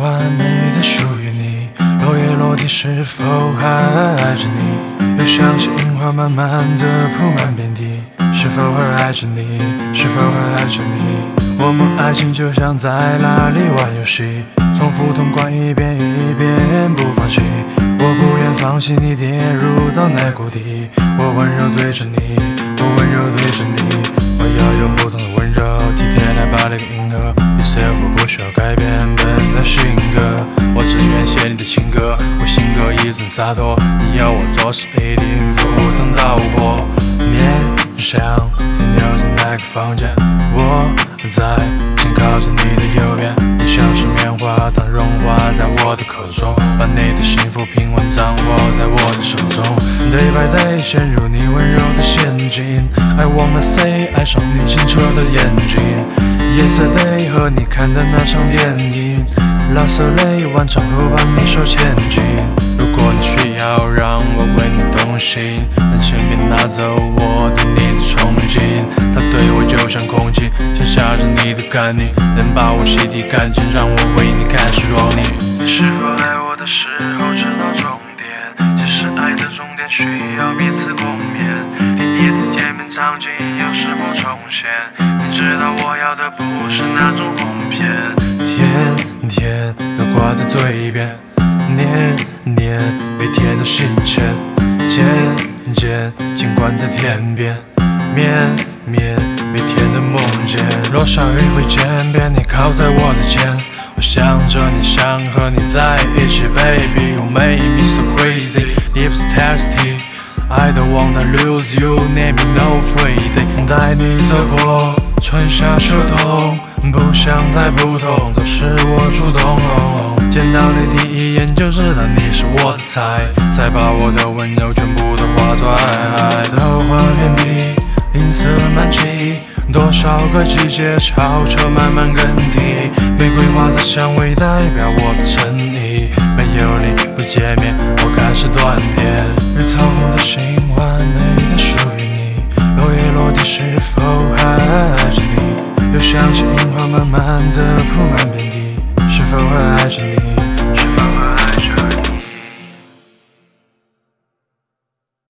完美的属于你。落叶落地，是否还爱着你？又相信樱花慢慢的铺满遍地，是否还爱着你？是否还爱着你？我们爱情就像在哪里玩游戏，重复通关一遍一遍不放弃。我不愿放弃你跌入到那谷底，我温柔对着你，我温柔对着你，我要用不同的温柔体贴来把你我。不需要改变本来性格，我只愿写你的情歌，我性格一直洒脱，你要我做事一定赴汤蹈火。面向停留在那个房间，我在紧靠着你的右边，你像是棉花糖融化在我的口中，把你的幸福平稳掌握在我的手中。Day by day 陷入你温柔的陷阱，I wanna say 爱上你清澈的眼睛。Yesterday 和你看的那场电影，拉色泪完成后把你手牵紧。如果你需要让我为你动心，但请别拿走我对你的憧憬。他对我就像空气，像下着你的甘宁，能把我洗涤干净，让我为你开始若逆。是否爱我的时候知道终点？其实爱的终点需要场景又是否重现？你知道我要的不是那种哄骗，甜甜的挂在嘴边，黏黏被甜到心间，渐渐尽管在天边，绵绵被甜的梦见。若下雨会渐变，你靠在我的肩，我想着你，想和你在一起，baby you make me so crazy, lips tasty。I don't wanna lose you, let me know Friday。带你走过春夏秋冬，不想太普通，都是我主动。见到你第一眼就知道你是我的菜，才把我的温柔全部都化作爱。桃花遍地，银色满际，多少个季节悄悄慢慢更替。玫瑰花的香味代表我的诚意，没有你不见面，我开始断电。是操控的心，完美的属于你。落叶落地，是否还爱着你？又像是樱花慢慢的铺满